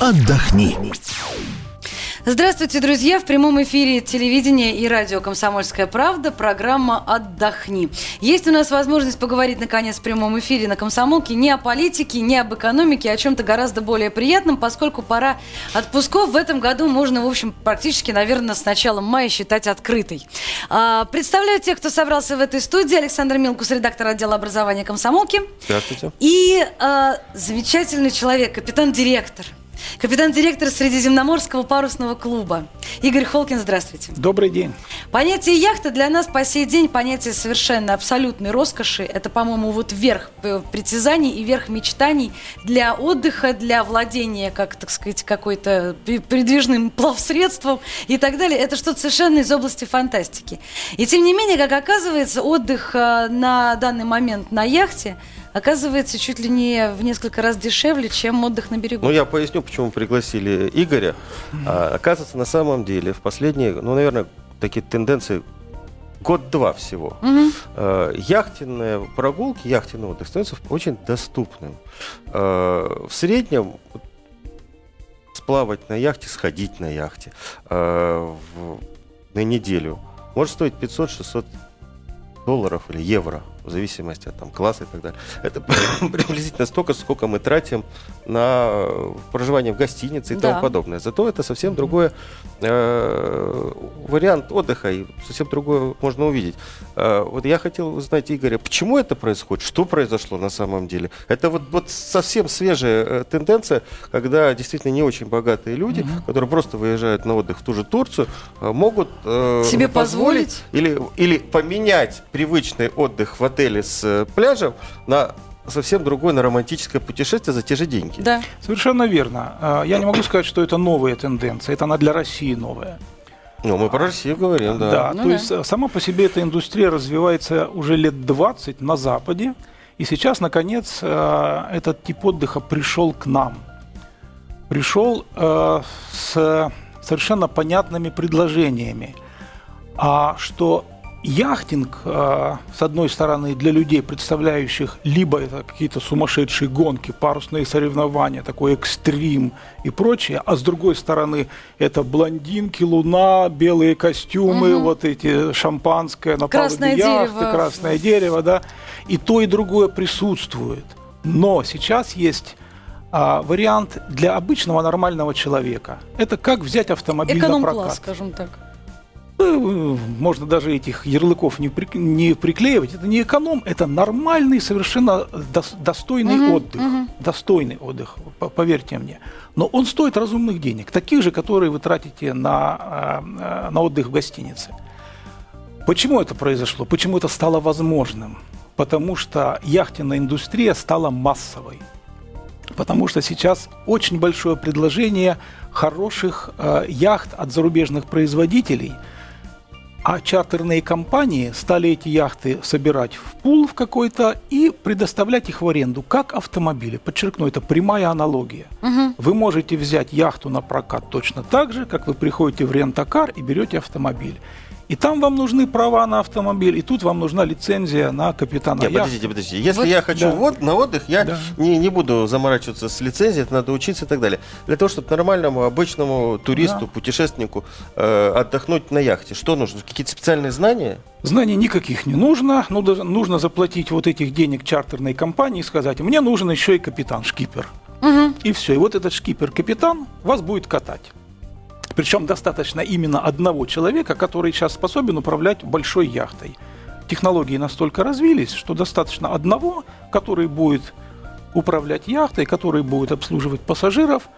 отдохни. Здравствуйте, друзья! В прямом эфире телевидения и радио «Комсомольская правда» программа «Отдохни». Есть у нас возможность поговорить, наконец, в прямом эфире на «Комсомолке» не о политике, не об экономике, а о чем-то гораздо более приятном, поскольку пора отпусков в этом году можно, в общем, практически, наверное, с началом мая считать открытой. А, представляю тех, кто собрался в этой студии. Александр Милкус, редактор отдела образования «Комсомолки». Здравствуйте. И а, замечательный человек, капитан-директор – Капитан-директор Средиземноморского парусного клуба. Игорь Холкин, здравствуйте. Добрый день. Понятие яхта для нас по сей день понятие совершенно абсолютной роскоши. Это, по-моему, вот верх э, притязаний и верх мечтаний для отдыха, для владения, как, так сказать, какой-то передвижным плавсредством и так далее. Это что-то совершенно из области фантастики. И тем не менее, как оказывается, отдых э, на данный момент на яхте – оказывается чуть ли не в несколько раз дешевле, чем отдых на берегу. Ну, я поясню, почему пригласили Игоря. А, оказывается, на самом деле, в последние, ну, наверное, такие тенденции год-два всего. Угу. Э, яхтенные прогулки, яхтенный отдых становится очень доступным. Э, в среднем сплавать на яхте, сходить на яхте э, в, на неделю может стоить 500-600 долларов или евро в зависимости от там, класса и так далее. Это приблизительно столько, сколько мы тратим на э, проживание в гостинице и да. тому подобное. Зато это совсем другой э, вариант отдыха и совсем другое можно увидеть. Э, вот я хотел узнать, Игоря, почему это происходит, что произошло на самом деле. Это вот, вот совсем свежая э, тенденция, когда действительно не очень богатые люди, угу. которые просто выезжают на отдых в ту же Турцию, э, могут э, себе позволить, позволить или, или поменять привычный отдых в отеле отеле с э, пляжем на совсем другое, на романтическое путешествие за те же деньги. Да. Совершенно верно. А, я не могу сказать, что это новая тенденция, это она для России новая. Ну, мы про Россию говорим, да. Да, ну, то да. есть э, сама по себе эта индустрия развивается уже лет 20 на Западе, и сейчас, наконец, э, этот тип отдыха пришел к нам. Пришел с совершенно понятными предложениями, а что яхтинг, а, с одной стороны, для людей, представляющих либо это какие-то сумасшедшие гонки, парусные соревнования, такой экстрим и прочее, а с другой стороны, это блондинки, луна, белые костюмы, угу. вот эти шампанское на красное палубе яхты, дерево. красное дерево, да, и то, и другое присутствует. Но сейчас есть а, вариант для обычного нормального человека. Это как взять автомобиль на прокат. скажем так. Ну, можно даже этих ярлыков не, при, не приклеивать. Это не эконом, это нормальный, совершенно достойный угу, отдых. Угу. Достойный отдых, поверьте мне. Но он стоит разумных денег, таких же, которые вы тратите на, э, на отдых в гостинице. Почему это произошло? Почему это стало возможным? Потому что яхтенная индустрия стала массовой. Потому что сейчас очень большое предложение хороших э, яхт от зарубежных производителей – а чартерные компании стали эти яхты собирать в пул в какой-то и предоставлять их в аренду, как автомобили. Подчеркну, это прямая аналогия. Угу. Вы можете взять яхту на прокат точно так же, как вы приходите в рентакар и берете автомобиль. И там вам нужны права на автомобиль, и тут вам нужна лицензия на капитана Нет, подождите, подождите. Если вот, я хочу да. вот, на отдых, я да. не, не буду заморачиваться с лицензией, это надо учиться и так далее. Для того, чтобы нормальному, обычному туристу, да. путешественнику э, отдохнуть на яхте, что нужно? Какие-то специальные знания? Знаний никаких не нужно. Ну, нужно заплатить вот этих денег чартерной компании и сказать, мне нужен еще и капитан, шкипер. Угу. И все. И вот этот шкипер-капитан вас будет катать. Причем достаточно именно одного человека, который сейчас способен управлять большой яхтой. Технологии настолько развились, что достаточно одного, который будет управлять яхтой, который будет обслуживать пассажиров,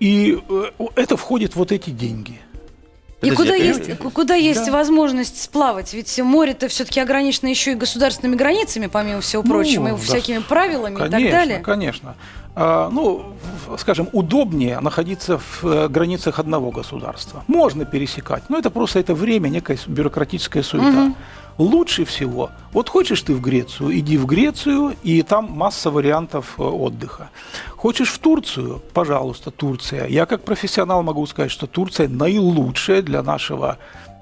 и э, это входит в вот эти деньги – и куда есть, куда есть да. возможность сплавать? Ведь море-то все-таки ограничено еще и государственными границами, помимо всего прочего, ну, и всякими да, правилами конечно, и так далее. Конечно, а, ну, скажем, удобнее находиться в э, границах одного государства. Можно пересекать, но это просто это время, некая бюрократическая суета. Угу. Лучше всего, вот хочешь ты в Грецию, иди в Грецию, и там масса вариантов э, отдыха. Хочешь в Турцию, пожалуйста, Турция. Я как профессионал могу сказать, что Турция наилучшая для нашего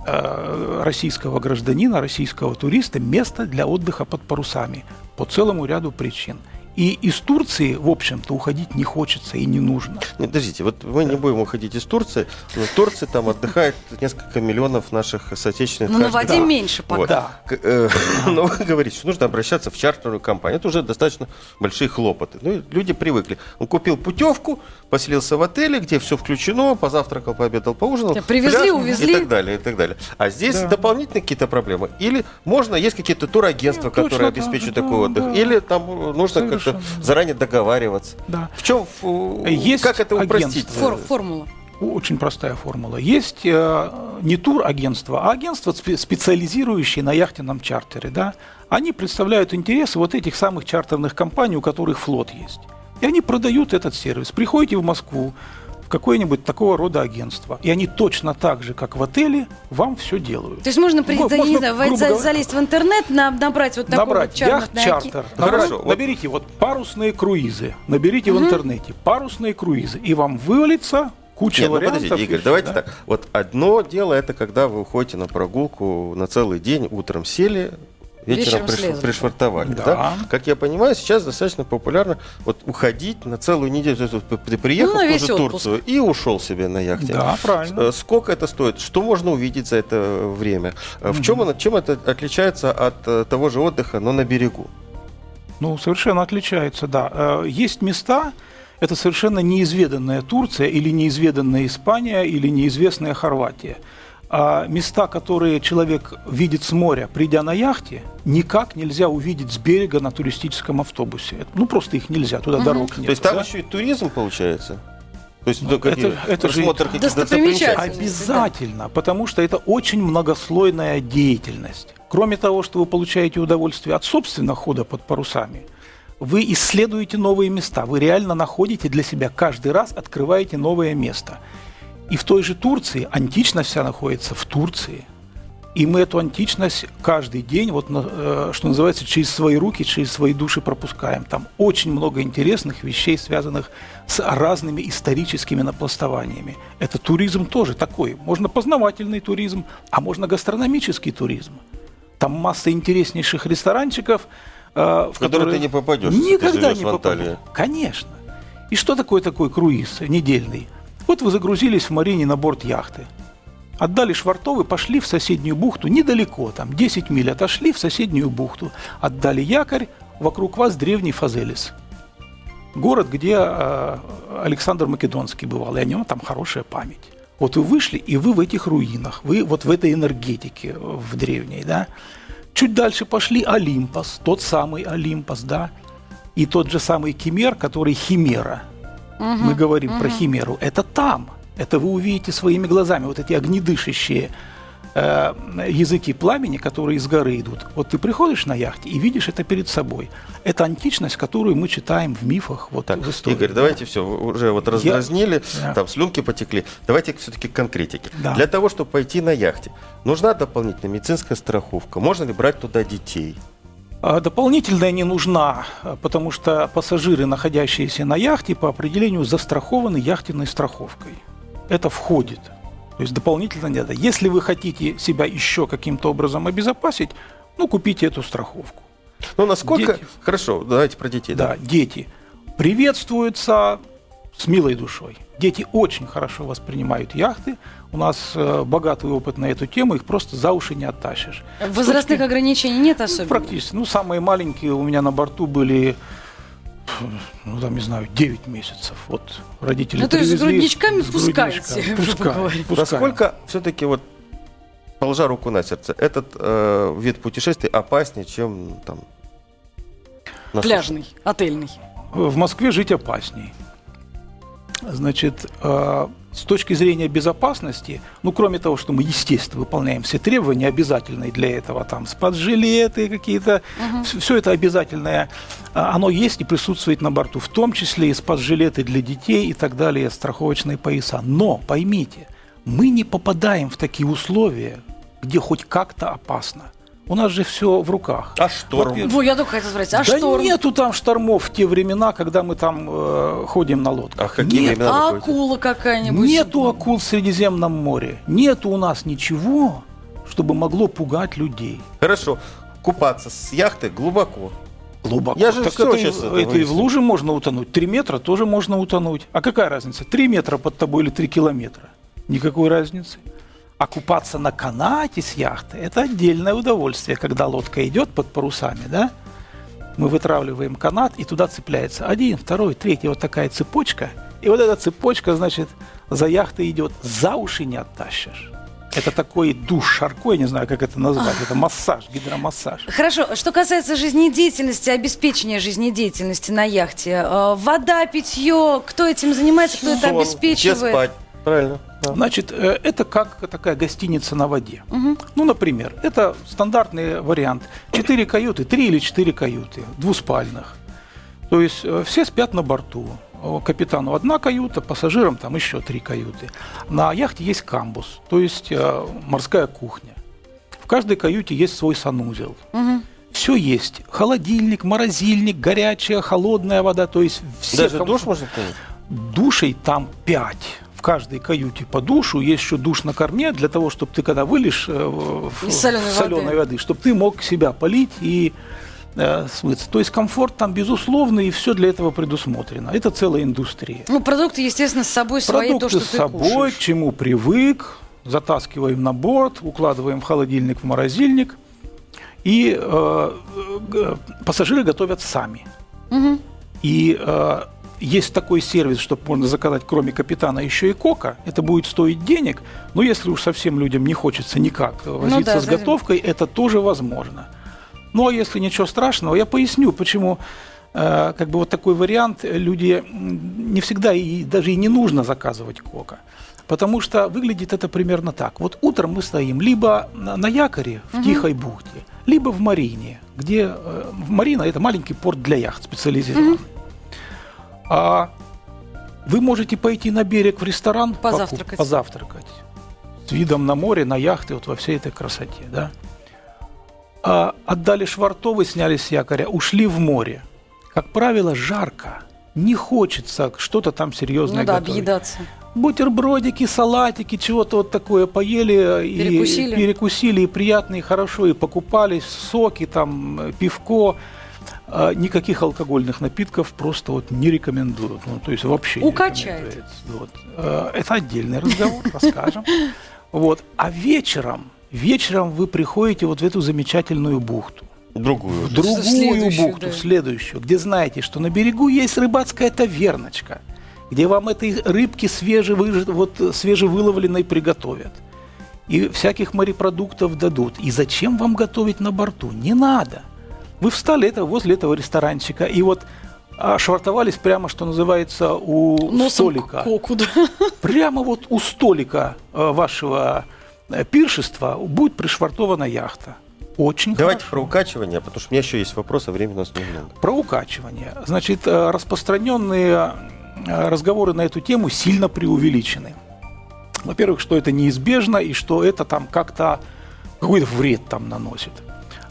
э, российского гражданина, российского туриста место для отдыха под парусами по целому ряду причин. И из Турции, в общем-то, уходить не хочется и не нужно. Не, подождите, вот мы не будем уходить из Турции, но в Турции там отдыхает несколько миллионов наших соотечественников. Но Ну, на воде меньше пока. Вот. Да. К- э, Но вы говорите, что нужно обращаться в чартерную компанию. Это уже достаточно большие хлопоты. Ну, люди привыкли. Он купил путевку, поселился в отеле, где все включено, позавтракал, пообедал, поужинал. Да, привезли, пляж увезли. И так далее, и так далее. А здесь Да. дополнительные какие-то проблемы. Или можно, есть какие-то турагентства, Нет, точно которые так, обеспечивают да, такой отдых. да. Или там нужно Совершенно. заранее договариваться. Да. В чем, Есть как это упростить? Фор- формула. Очень простая формула. Есть э, не тур-агентство, а агентство, спе- специализирующие на яхтенном чартере. Да? Они представляют интересы вот этих самых чартерных компаний, у которых флот есть. И они продают этот сервис. Приходите в Москву, какое-нибудь такого рода агентство, и они точно так же, как в отеле, вам все делают. То есть можно, при- Можно, да, не знаю, грубо говоря, залезть в интернет, на- набрать вот такой набрать вот. Ну, Набрать- хорошо, вот- Наберите вот парусные круизы. Наберите в интернете парусные круизы, и вам вывалится куча Нет, ну вариантов. подождите, Игорь, давайте да. так. Вот одно дело это когда вы уходите на прогулку на целый день, утром сели, вечером, Вечером приш- пришвартовали. Да. Да. Как я понимаю, сейчас достаточно популярно вот уходить на целую неделю. То есть ты приехал Ну, в ту же отпуск. Турцию и ушел себе на яхте. Да, правильно. Э, Сколько это стоит? Что можно увидеть за это время? Э, В чем, оно, чем это отличается от э, того же отдыха, но на берегу? Ну, совершенно отличается, да. Э, Есть места, это совершенно неизведанная Турция или неизведанная Испания или неизвестная Хорватия. А места, которые человек видит с моря, придя на яхте, никак нельзя увидеть с берега на туристическом автобусе. Это- Ну, просто их нельзя, туда дорог нет. То есть там да? еще и туризм получается? То есть Ну, это- это же просмотр каких-то достопримечательностей. Обязательно, потому что это очень многослойная деятельность. Кроме того, что вы получаете удовольствие от собственного хода под парусами, вы исследуете новые места, вы реально находите для себя каждый раз, открываете новое место. И в той же Турции, античность вся находится в Турции. И мы эту античность каждый день, вот, э, что называется, через свои руки, через свои души пропускаем. Там очень много интересных вещей, связанных с разными историческими напластованиями. Это туризм тоже такой. Можно познавательный туризм, а можно гастрономический туризм. Там масса интереснейших ресторанчиков, э, в В которые ты не попадешь, ты Никогда живешь не попадешь. Конечно. И что такое такой круиз недельный? Вот вы загрузились в Марине на борт яхты. Отдали швартовы, пошли в соседнюю бухту, недалеко, там 10 миль отошли в соседнюю бухту. Отдали якорь, вокруг вас древний Фазелис. Город, где э, Александр Македонский бывал, и о нем там хорошая память. Вот вы вышли, и вы в этих руинах, вы вот в этой энергетике в древней, да. Чуть дальше пошли Олимпос, тот самый Олимпос, да, и тот же самый Кемер, который Химера. Мы говорим про Химеру. Это там. Это вы увидите своими глазами. Вот эти огнедышащие э, языки пламени, которые из горы идут. Вот ты приходишь на яхте и видишь это перед собой. Это античность, которую мы читаем в мифах, вот Так, в истории. Игорь, давайте все, уже вот раздразнили, Да. там слюнки потекли. Давайте все-таки к конкретике. Да. Для того, чтобы пойти на яхте, нужна дополнительная медицинская страховка. Можно ли брать туда детей? А Дополнительная не нужна, потому что пассажиры, находящиеся на яхте, по определению застрахованы яхтенной страховкой. Это входит. То есть дополнительно не надо. Если вы хотите себя еще каким-то образом обезопасить, ну, купите эту страховку. Ну, насколько... Дети. Хорошо, давайте про детей. Да, дети приветствуются с милой душой. Дети очень хорошо воспринимают яхты. У нас э, богатый опыт на эту тему, их просто за уши не оттащишь. Возрастных точки- ограничений нет Ну, особенно? практически. Ну, самые маленькие у меня на борту были, ну, там, не знаю, 9 месяцев. Вот родители Ну, то есть с грудничками с пускаете, Пускай, пускай. Насколько все-таки вот положа руку на сердце, этот э, вид путешествий опаснее, чем там на суше? Пляжный, отельный. В Москве жить опасней. Значит, э, с точки зрения безопасности, ну, кроме того, что мы, естественно, выполняем все требования, обязательные для этого, там, спаджилеты какие-то, все это обязательное, а, оно есть и присутствует на борту, в том числе и спаджилеты для детей и так далее, страховочные пояса. Но, поймите, мы не попадаем в такие условия, где хоть как-то опасно. У нас же все в руках. А шторм? Во, я только хотела спросить, а да шторм? нету там штормов в те времена, когда мы там э, ходим на лодках. А какие Нет, времена? А акула какая-нибудь? Нету акул в Средиземном море. Нету у нас ничего, чтобы могло пугать людей. Хорошо. Купаться с яхты глубоко. Глубоко. Я же так всё это, сейчас и- это это и в луже можно утонуть. Три метра тоже можно утонуть. А какая разница? Три метра под тобой или три километра? Никакой разницы. А купаться на канате с яхты – это отдельное удовольствие, когда лодка идет под парусами, да? Мы вытравливаем канат, и туда цепляется один, второй, третий, вот такая цепочка. И вот эта цепочка, значит, за яхтой идет, за уши не оттащишь. Это такой душ шарко, я не знаю, как это назвать, это массаж, гидромассаж. Хорошо, что касается жизнедеятельности, обеспечения жизнедеятельности на яхте, э, вода, питье, кто этим занимается, кто это Сон, где обеспечивает? спать. Правильно. да. Значит, э, это как такая гостиница на воде. Ну, например, это стандартный вариант. Четыре каюты, три или четыре каюты, двуспальных. То есть э, все спят на борту. О, Капитану одна каюта, пассажирам там еще три каюты. На яхте есть камбус, то есть э, морская кухня. В каждой каюте есть свой санузел. Все есть. Холодильник, морозильник, горячая, холодная вода. То есть все Даже комфорт- душ можно принять? Душей там пять. В каждой каюте по душу. Есть еще душ на корме для того, чтобы ты, когда вылишь э, в- Из соленой в соленой воды, чтобы ты мог себя полить и э, смыться. То есть комфорт там безусловный, и все для этого предусмотрено. Это целая индустрия. Ну, продукты, естественно, с собой свои, то, Продукты что с ты собой, кушаешь. к чему привык, затаскиваем на борт, укладываем в холодильник, в морозильник. И э, г- пассажиры готовят сами. Мгм. И э, есть такой сервис, что можно заказать, кроме капитана, еще и кока. Это будет стоить денег, но если уж совсем людям не хочется никак э, возиться Ну да, с готовкой, это тоже возможно. Ну а если ничего страшного, я поясню, почему э, как бы вот такой вариант люди не всегда и даже и не нужно заказывать кока. Потому что выглядит это примерно так. Вот утром мы стоим либо на, якоре в Тихой бухте, либо в Марине, где э, Марина это маленький порт для яхт специализированный. А вы можете пойти на берег в ресторан Позавтракать. позавтракать с видом на море, на яхты, вот во всей этой красоте, да. А отдали швартовы, сняли с якоря, ушли в море. Как правило, жарко, не хочется что-то там серьезное Ну да, готовить. объедаться. Бутербродики, салатики, чего-то вот такое поели Перекусили. и перекусили, и приятно, и хорошо, и покупались, соки, там, э, пивко. А, Никаких алкогольных напитков просто вот не рекомендуют. Ну, то есть вообще не Укачает. рекомендуется. Вот. Э, Это отдельный разговор, расскажем. Вот. А вечером, вечером вы приходите вот в эту замечательную бухту Другую. в другую Следующую, бухту, да. следующую, где знаете, что на берегу есть рыбацкая таверночка, где вам этой рыбки свежевыж- вот, свежевыловленной приготовят. И всяких морепродуктов дадут. И зачем вам готовить на борту? Не надо. Вы встали это, возле этого ресторанчика и вот а, швартовались прямо, что называется, у Носом столика. к коку, да. Прямо вот у столика э, вашего э, пиршества будет пришвартована яхта. Очень Давайте хорошо. про укачивание, потому что у меня еще есть вопросы, а времени у нас немного. Про укачивание. Значит, э, распространенные разговоры на эту тему сильно преувеличены. Во-первых, что это неизбежно и что это там как-то какой-то вред там наносит.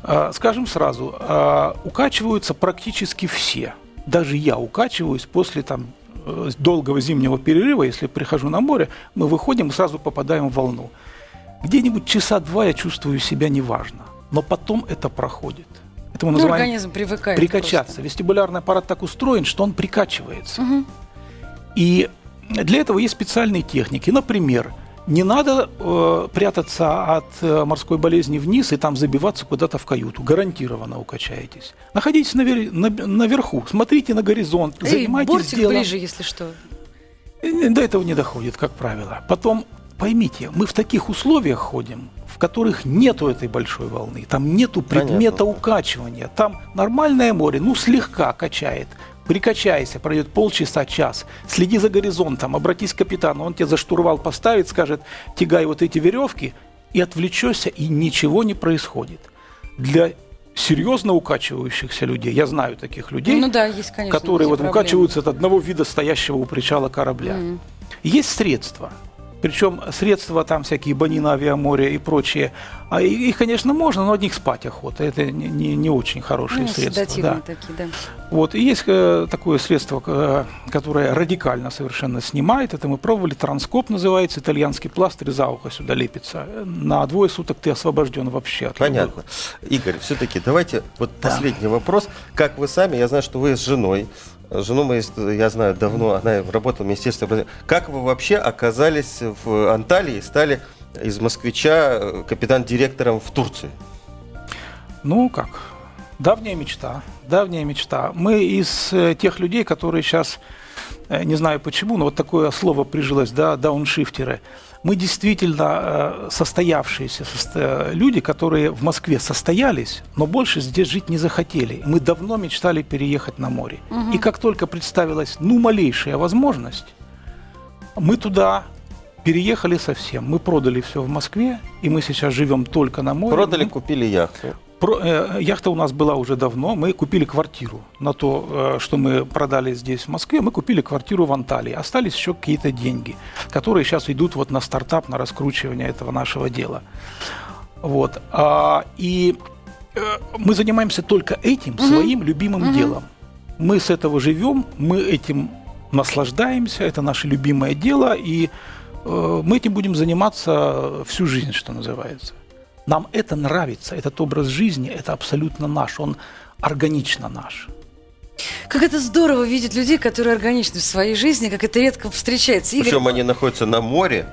Э, Скажем сразу, э, укачиваются практически все. Даже я укачиваюсь после там э, долгого зимнего перерыва, если прихожу на море, мы выходим и сразу попадаем в волну. Где-нибудь часа два я чувствую себя неважно, но потом это проходит. Это мы Ну, называем организм привыкает. прикачаться. Вестибулярный аппарат так устроен, что он прикачивается. Мгм. И для этого есть специальные техники. Например, не надо э, прятаться от э, морской болезни вниз и там забиваться куда-то в каюту. Гарантированно укачаетесь. Находитесь навер- на- наверху, смотрите на горизонт, Эй, занимайтесь бортик делом. ближе, если что. Э, До этого не доходит, как правило. Потом, поймите, мы в таких условиях ходим, в которых нету этой большой волны, там нету предмета Понятно. укачивания, там нормальное море, ну слегка качает. Прикачайся, пройдет полчаса, час. Следи за горизонтом, обратись к капитану, он тебе за штурвал поставит, скажет, тягай вот эти веревки, и отвлечешься, и ничего не происходит. Для серьезно укачивающихся людей, я знаю таких людей, Ну да, есть, конечно. которые вот проблемы. выкачиваются от одного вида стоящего у причала корабля. Есть средства. Причем средства там всякие Банина, Авиаморя и прочие, а их, конечно, можно, но одних спать охота. Это не, не, не очень хорошие Ну, средства. Да. такие, да. Вот. И есть э, такое средство, э, которое радикально совершенно снимает. Это мы пробовали. Транскоп называется. Итальянский пластырь за ухо сюда лепится. На двое суток ты освобожден вообще от любых. Понятно. Игорь, все-таки давайте вот Да. последний вопрос. Как вы сами, я знаю, что вы с женой, жену мы, я знаю, давно, она работала в Министерстве образования. Как вы вообще оказались в Анталии и стали из москвича э, капитан-директором в Турции? Ну как, давняя мечта, давняя мечта. Мы из э, тех людей, которые сейчас, э, не знаю почему, но вот такое слово прижилось, да, дауншифтеры. Мы действительно э, состоявшиеся состо- люди, которые в Москве состоялись, но больше здесь жить не захотели. Мы давно мечтали переехать на море. И как только представилась, ну, малейшая возможность, мы туда переехали совсем. Мы продали все в Москве, и мы сейчас живем только на море. Продали, Мы- купили яхту. Про- э, яхта у нас была уже давно. Мы купили квартиру на то, э, что мы продали здесь, в Москве. Мы купили квартиру в Анталии. Остались еще какие-то деньги, которые сейчас идут вот на стартап, на раскручивание этого нашего дела. Вот. А, и э, мы занимаемся только этим, своим любимым делом. Мы с этого живем, мы этим наслаждаемся, это наше любимое дело, и э, мы этим будем заниматься всю жизнь, что называется. Нам это нравится, этот образ жизни, это абсолютно наш, он органично наш. Как это здорово видеть людей, которые органичны в своей жизни, как это редко встречается. Игорь, Причем они находятся на море,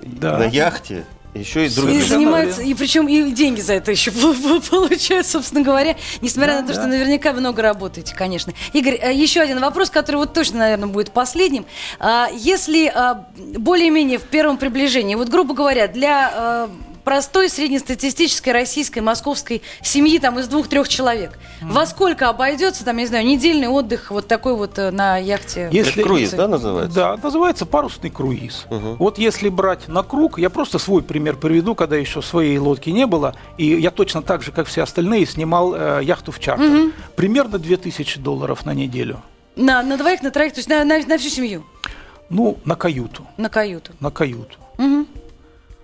Да. на яхте, еще и и другие. Совершенно занимаются, и причем и деньги за это еще получают, собственно говоря, несмотря Да, на то, что да. наверняка много работаете, конечно. Игорь, э, еще один вопрос, который вот точно, наверное, будет последним. А, Если а, более-менее в первом приближении, вот грубо говоря, для а, простой среднестатистической российской московской семьи там из двух-трех человек, во сколько обойдется, там, я не знаю, недельный отдых вот такой вот э, на яхте? Это круиз, да, называется? Да, называется парусный круиз. Мгм. Вот если брать на круг, я просто свой пример приведу, когда еще своей лодки не было, и я точно так же, как все остальные, снимал э, яхту в чартер. Примерно 2000 долларов на неделю. На, на двоих, на троих, то есть на, на- на всю семью, Ну, на каюту, на каюту. на каюту. Мгм.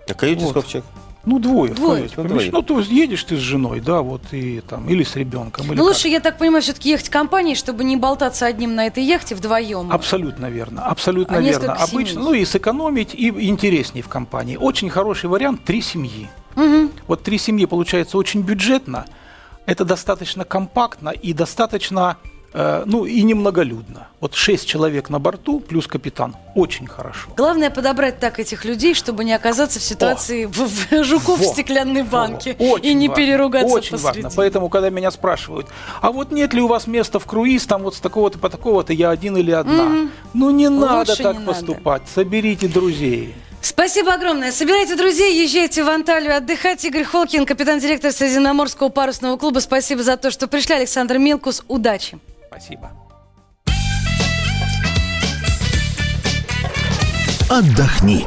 На каюте Вот. сколько человек? Ну, двое. в Двое. каюте Ну, двое. Ну, то есть едешь ты с женой, да, вот, и там, или с ребенком. Или Ну, как. лучше, я так понимаю, все-таки ехать компанией, чтобы не болтаться одним на этой яхте вдвоем. Абсолютно верно, абсолютно А верно. несколько Обычно, семей? ну и сэкономить, и интереснее в компании. Очень хороший вариант – три семьи. Мгм. Вот три семьи получается очень бюджетно, это достаточно компактно и достаточно, ну и немноголюдно. Вот шесть человек на борту плюс капитан – очень хорошо. Главное подобрать так этих людей, чтобы не оказаться в ситуации в- в жуков в Во. стеклянной банке Во. Очень и не важно, переругаться Очень посреди. важно. Поэтому, когда меня спрашивают, а вот нет ли у вас места в круиз, там вот с такого-то по такого-то, я один или одна. Мгм. Ну не Лучше надо не так надо. поступать. Соберите друзей. Спасибо огромное. Собирайте друзей, езжайте в Анталию отдыхать. Игорь Холкин, капитан-директор Средиземноморского парусного клуба. Спасибо за то, что пришли. Александр Милкус. Удачи. Спасибо. Отдохни.